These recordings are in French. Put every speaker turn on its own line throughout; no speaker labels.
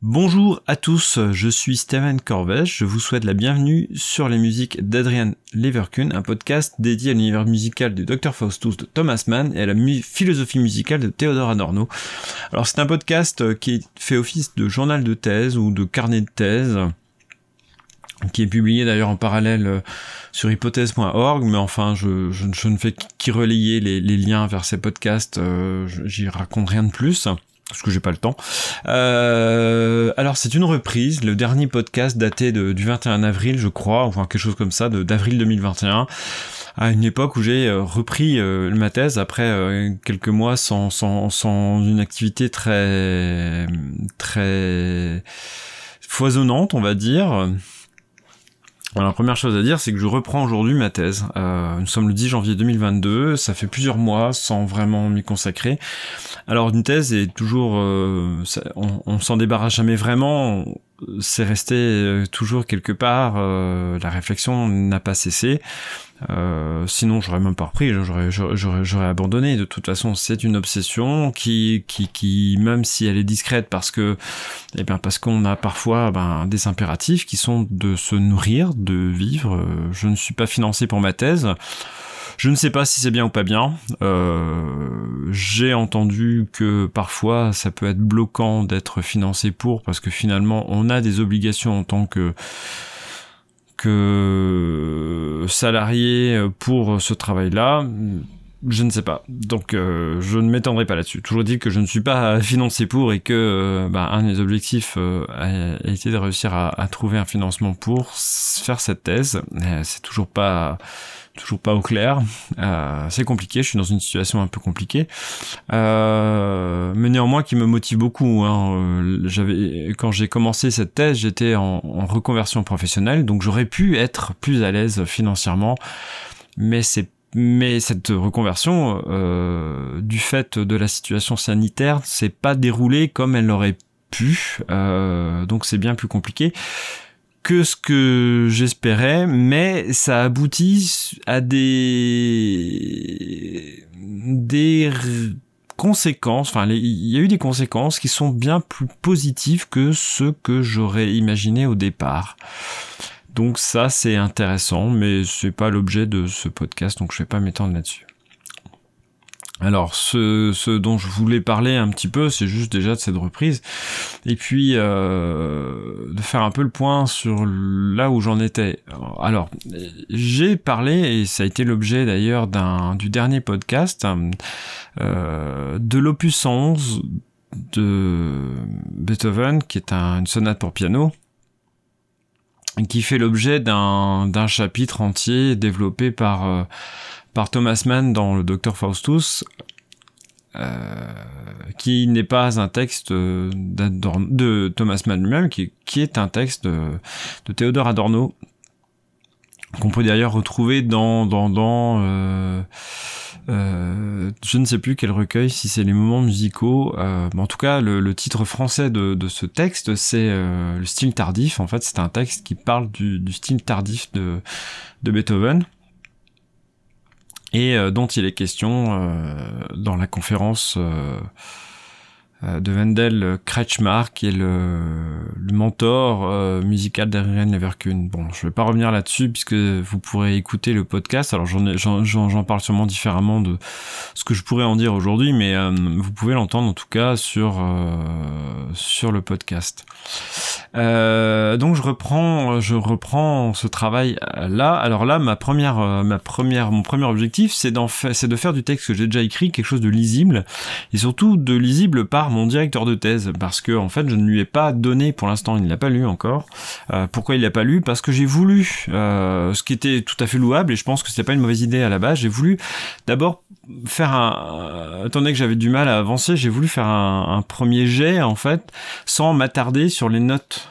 Bonjour à tous, je suis Steven Corvèche, je vous souhaite la bienvenue sur les musiques d'Adrian Leverkun, un podcast dédié à l'univers musical du Dr Faustus de Thomas Mann et à la philosophie musicale de Theodore Adorno. Alors c'est un podcast qui fait office de journal de thèse ou de carnet de thèse, qui est publié d'ailleurs en parallèle euh, sur hypothèse.org, mais enfin je, ne fais qu'y relayer les, liens vers ces podcasts, euh, j'y raconte rien de plus parce que j'ai pas le temps. Euh, alors c'est une reprise, le dernier podcast daté de, du 21 avril, je crois, enfin quelque chose comme ça, d'avril 2021, à une époque où j'ai euh, repris euh, ma thèse après euh, quelques mois sans, sans, sans une activité très très foisonnante, on va dire. Alors, la première chose à dire, c'est que je reprends aujourd'hui ma thèse. Euh, nous sommes le 10 janvier 2022, ça fait plusieurs mois sans vraiment m'y consacrer. Alors, une thèse est toujours... Euh, on, on s'en débarrasse jamais vraiment, c'est resté euh, toujours quelque part, euh, la réflexion n'a pas cessé. Euh, sinon, j'aurais même pas repris, j'aurais, j'aurais, j'aurais abandonné. De toute façon, c'est une obsession qui, qui, qui, même si elle est discrète, parce que, eh bien, parce qu'on a parfois ben, des impératifs qui sont de se nourrir, de vivre. Je ne suis pas financé pour ma thèse. Je ne sais pas si c'est bien ou pas bien. J'ai entendu que parfois ça peut être bloquant d'être financé pour parce que finalement on a des obligations en tant que que salarié pour ce travail-là. Je ne sais pas. Donc euh, je ne m'étendrai pas là-dessus. Toujours dit que je ne suis pas financé pour et que euh, bah, un des objectifs a été de réussir à, à, trouver un financement pour faire cette thèse. C'est toujours pas toujours pas au clair. Euh, c'est compliqué, je suis dans une situation un peu compliquée, euh, mais néanmoins qui me motive beaucoup. Hein. Euh, j'avais, quand j'ai commencé cette thèse, j'étais en, reconversion professionnelle, donc j'aurais pu être plus à l'aise financièrement, mais c'est mais cette reconversion, euh, du fait de la situation sanitaire, s'est pas déroulée comme elle l'aurait pu, euh, donc c'est bien plus compliqué que ce que j'espérais, mais ça aboutit à des des conséquences, enfin il y a eu des conséquences qui sont bien plus positives que ce que j'aurais imaginé au départ. Donc ça c'est intéressant, mais c'est pas l'objet de ce podcast, donc je vais pas m'étendre là-dessus. Alors, ce, dont je voulais parler un petit peu, c'est juste déjà de cette reprise, et puis euh, de faire un peu le point sur là où j'en étais. Alors, j'ai parlé, et ça a été l'objet d'ailleurs d'un du dernier podcast, euh, de l'opus 111 de Beethoven, qui est un, une sonate pour piano, qui fait l'objet d'un chapitre entier développé par... Euh, par Thomas Mann dans le Docteur Faustus, euh, qui n'est pas un texte de Thomas Mann lui-même, qui, est un texte de Théodore Adorno, qu'on peut d'ailleurs retrouver dans dans, dans euh, euh, je ne sais plus quel recueil, si c'est les moments musicaux. mais en tout cas, le, titre français de, de ce texte, c'est le style tardif. En fait, c'est un texte qui parle du, du style tardif de, de Beethoven et euh, dont il est question euh, dans la conférence euh, euh, de Wendell Kretschmar, qui est le, mentor euh, musical d'Adrian Leverkun. Bon, je vais pas revenir là-dessus puisque vous pourrez écouter le podcast. Alors j'en, parle sûrement différemment de ce que je pourrais en dire aujourd'hui, mais euh, vous pouvez l'entendre en tout cas sur sur le podcast. donc je reprends, je reprends ce travail là. Alors là, ma première, ma première, mon premier objectif, c'est de faire du texte que j'ai déjà écrit quelque chose de lisible et surtout de lisible par mon directeur de thèse parce que en fait je ne lui ai pas donné pour l'instant, il ne l'a pas lu encore. Euh, pourquoi il l'a pas lu? Parce que j'ai voulu, euh, ce qui était tout à fait louable et je pense que c'était pas une mauvaise idée à la base. J'ai voulu d'abord faire un, étant donné que j'avais du mal à avancer, j'ai voulu faire un premier jet en fait sans m'attarder sur les notes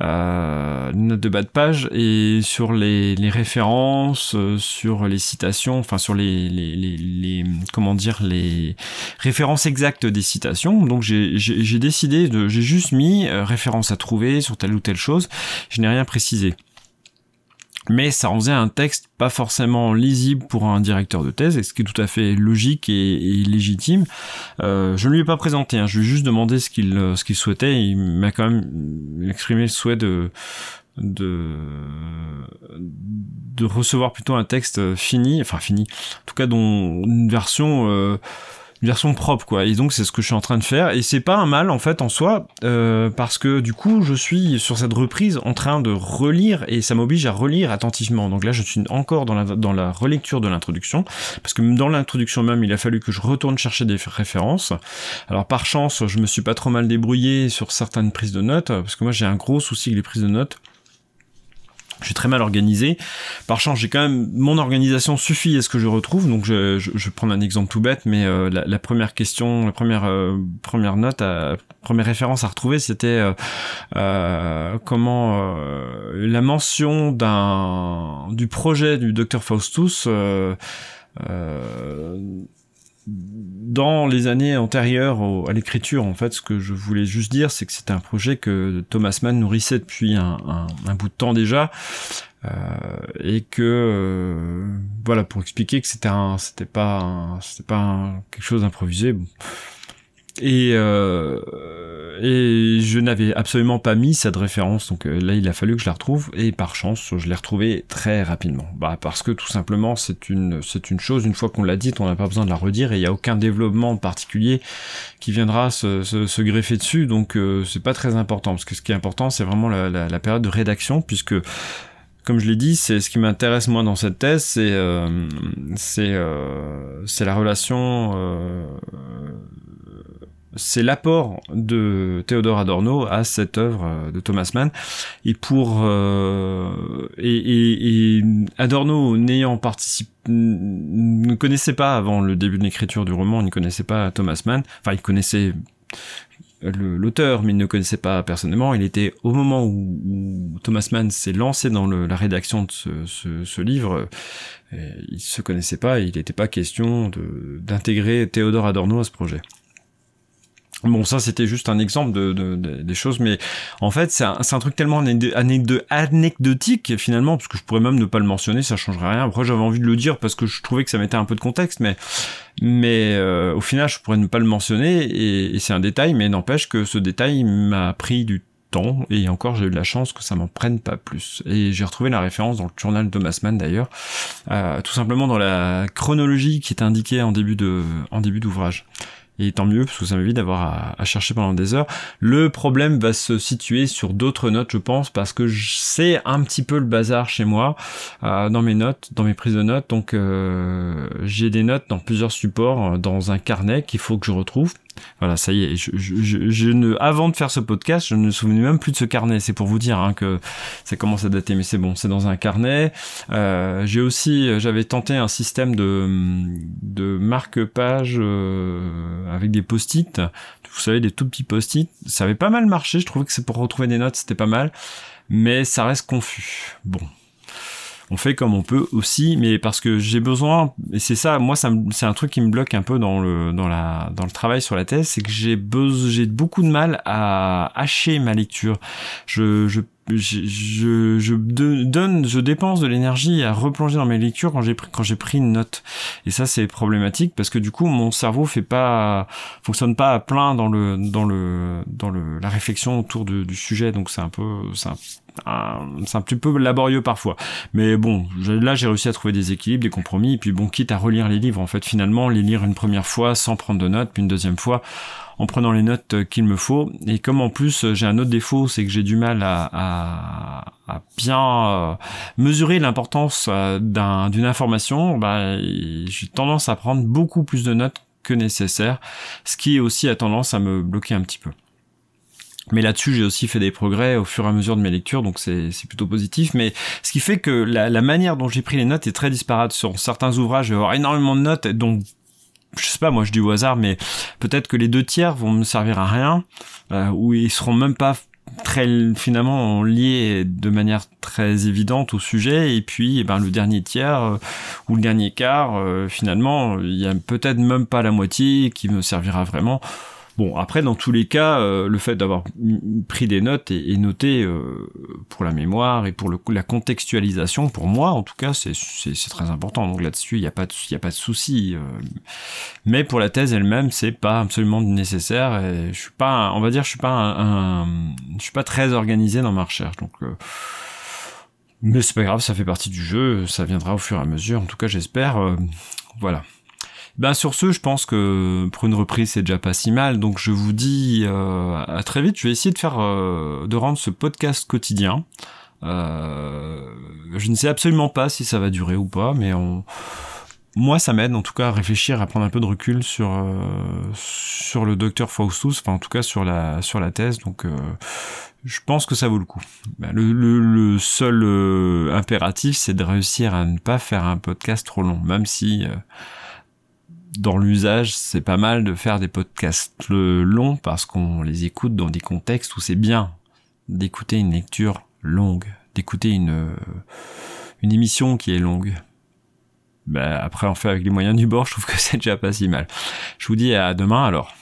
euh, notes de bas de page et sur les, références, euh, sur les citations, enfin sur les, les, comment dire les références exactes des citations. Donc j'ai décidé de, j'ai juste mis euh, référence à trouver sur telle ou telle chose. Je n'ai rien précisé. Mais ça en faisait un texte pas forcément lisible pour un directeur de thèse, ce qui est tout à fait logique et, légitime. Euh, je ne lui ai pas présenté, hein, je lui ai juste demandé ce qu'il ce qu'il souhaitait. il m'a quand même exprimé le souhait de de de recevoir plutôt un texte fini, enfin fini, en tout cas dont une version euh, version propre quoi. Et donc c'est ce que je suis en train de faire. Et c'est pas un mal en fait en soi euh, parce que du coup je suis sur cette reprise en train de relire et ça m'oblige à relire attentivement. Donc là je suis encore dans la, dans la relecture de l'introduction parce que dans l'introduction même il a fallu que je retourne chercher des références. Alors par chance je me suis pas trop mal débrouillé sur certaines prises de notes parce que moi j'ai un gros souci avec les prises de notes je suis très mal organisé. Par chance, j'ai quand même mon organisation suffit à ce que je retrouve. Donc, je, je, je prendre un exemple tout bête, mais euh, la, la, première question, la première euh, première note, à, première référence à retrouver, c'était euh, comment la mention d'un du projet du docteur Faustus. Euh, dans les années antérieures à l'écriture, en fait, ce que je voulais juste dire, c'est que c'était un projet que Thomas Mann nourrissait depuis un, bout de temps déjà, euh, et que euh, voilà, pour expliquer que c'était un, c'était pas, c'était pas quelque chose d'improvisé. Et, euh, et je n'avais absolument pas mis cette référence, donc euh, là il a fallu que je la retrouve, et par chance je l'ai retrouvée très rapidement. Bah parce que tout simplement c'est une c'est une chose, une fois qu'on l'a dite, on n'a pas besoin de la redire, et il n'y a aucun développement particulier qui viendra se, se, greffer dessus, donc euh, c'est pas très important, parce que ce qui est important c'est vraiment la, la, la, période de rédaction, puisque comme je l'ai dit, c'est ce qui m'intéresse moi dans cette thèse, c'est euh, c'est euh, la relation euh, c'est l'apport de Théodore Adorno à cette œuvre euh, de Thomas Mann. Et pour euh, Adorno n'ayant participé ne connaissait pas avant le début de l'écriture du roman, il ne connaissait pas Thomas Mann. Enfin, il connaissait l'auteur, mais il ne connaissait pas personnellement. Il était au moment où, Thomas Mann s'est lancé dans la rédaction de ce, livre, euh, il se connaissait pas il n'était pas question d'intégrer Théodore Adorno à ce projet. Bon, ça c'était juste un exemple de, de, des choses, mais en fait c'est un, un, truc tellement anecdotique finalement, parce que je pourrais même ne pas le mentionner, ça changerait rien. Après j'avais envie de le dire parce que je trouvais que ça mettait un peu de contexte, mais mais euh, au final je pourrais ne pas le mentionner et, et c'est un détail, mais n'empêche que ce détail m'a pris du temps et encore j'ai eu de la chance que ça m'en prenne pas plus et j'ai retrouvé la référence dans le journal de Thomas Mann d'ailleurs euh, tout simplement dans la chronologie qui est indiquée en début de en début d'ouvrage et tant mieux, parce que ça m'évite d'avoir à, chercher pendant des heures. Le problème va se situer sur d'autres notes, je pense, parce que c'est un petit peu le bazar chez moi, euh, dans mes notes, dans mes prises de notes. Donc euh, j'ai des notes dans plusieurs supports, euh, dans un carnet qu'il faut que je retrouve. Voilà, ça y est. Je, ne, avant de faire ce podcast, je ne me souvenais même plus de ce carnet. C'est pour vous dire hein, que ça commence à dater, mais c'est bon, c'est dans un carnet. Euh, j'ai aussi, j'avais tenté un système de, de marque-page euh, avec des post-it. Vous savez, des tout petits post-it. Ça avait pas mal marché. Je trouvais que c'est pour retrouver des notes, c'était pas mal, mais ça reste confus. Bon, on fait comme on peut aussi, mais parce que j'ai besoin, et c'est ça, moi, c'est un truc qui me bloque un peu dans le, dans la, dans le travail sur la thèse, c'est que j'ai besoin, j'ai beaucoup de mal à hacher ma lecture. Je, je je, je, donne, je dépense de l'énergie à replonger dans mes lectures quand j'ai pris, quand j'ai pris une note. Et ça, c'est problématique parce que du coup, mon cerveau fait pas, fonctionne pas à plein dans le, dans le, dans le, la réflexion autour du sujet. Donc c'est un peu, c'est un, c'est un petit peu laborieux parfois. Mais bon, là j'ai réussi à trouver des équilibres, des compromis, et puis bon, quitte à relire les livres, en fait, finalement, les lire une première fois sans prendre de notes, puis une deuxième fois en prenant les notes qu'il me faut. Et comme en plus j'ai un autre défaut, c'est que j'ai du mal à, bien euh, mesurer l'importance euh, d'une information, bah, j'ai tendance à prendre beaucoup plus de notes que nécessaire, ce qui aussi a tendance à me bloquer un petit peu. Mais là-dessus, j'ai aussi fait des progrès au fur et à mesure de mes lectures, donc c'est plutôt positif. Mais ce qui fait que la, la manière dont j'ai pris les notes est très disparate. Sur certains ouvrages, je vais avoir énormément de notes, donc je sais pas, moi je dis au hasard, mais peut-être que les deux tiers vont me servir à rien, euh, ou ils seront même pas très finalement liés de manière très évidente au sujet et puis eh ben le dernier tiers euh, ou le dernier quart euh, finalement il y a peut-être même pas la moitié qui me servira vraiment Bon, après, dans tous les cas, euh, le fait d'avoir pris des notes et, noté euh, pour la mémoire et pour le, la contextualisation, pour moi, en tout cas, c'est très important. Donc là-dessus, il n'y a pas de, y a pas de souci. Euh. mais pour la thèse elle-même, c'est pas absolument nécessaire. Et je suis pas, on va dire, je suis pas un, je suis pas très organisé dans ma recherche. Donc mais c'est pas grave, ça fait partie du jeu, ça viendra au fur et à mesure. En tout cas, j'espère. voilà. Ben sur ce, je pense que pour une reprise, c'est déjà pas si mal. Donc je vous dis euh, à très vite. Je vais essayer de faire, euh, de rendre ce podcast quotidien. Euh, je ne sais absolument pas si ça va durer ou pas, mais on, moi, ça m'aide en tout cas à réfléchir, à prendre un peu de recul sur sur le docteur Faustus, enfin en tout cas sur la sur la thèse. Donc je pense que ça vaut le coup. Le, le, le, seul impératif, c'est de réussir à ne pas faire un podcast trop long, même si dans l'usage, c'est pas mal de faire des podcasts longs parce qu'on les écoute dans des contextes où c'est bien d'écouter une lecture longue, d'écouter une, euh, émission qui est longue. Ben, après, on fait avec les moyens du bord, je trouve que c'est déjà pas si mal. Je vous dis à demain alors.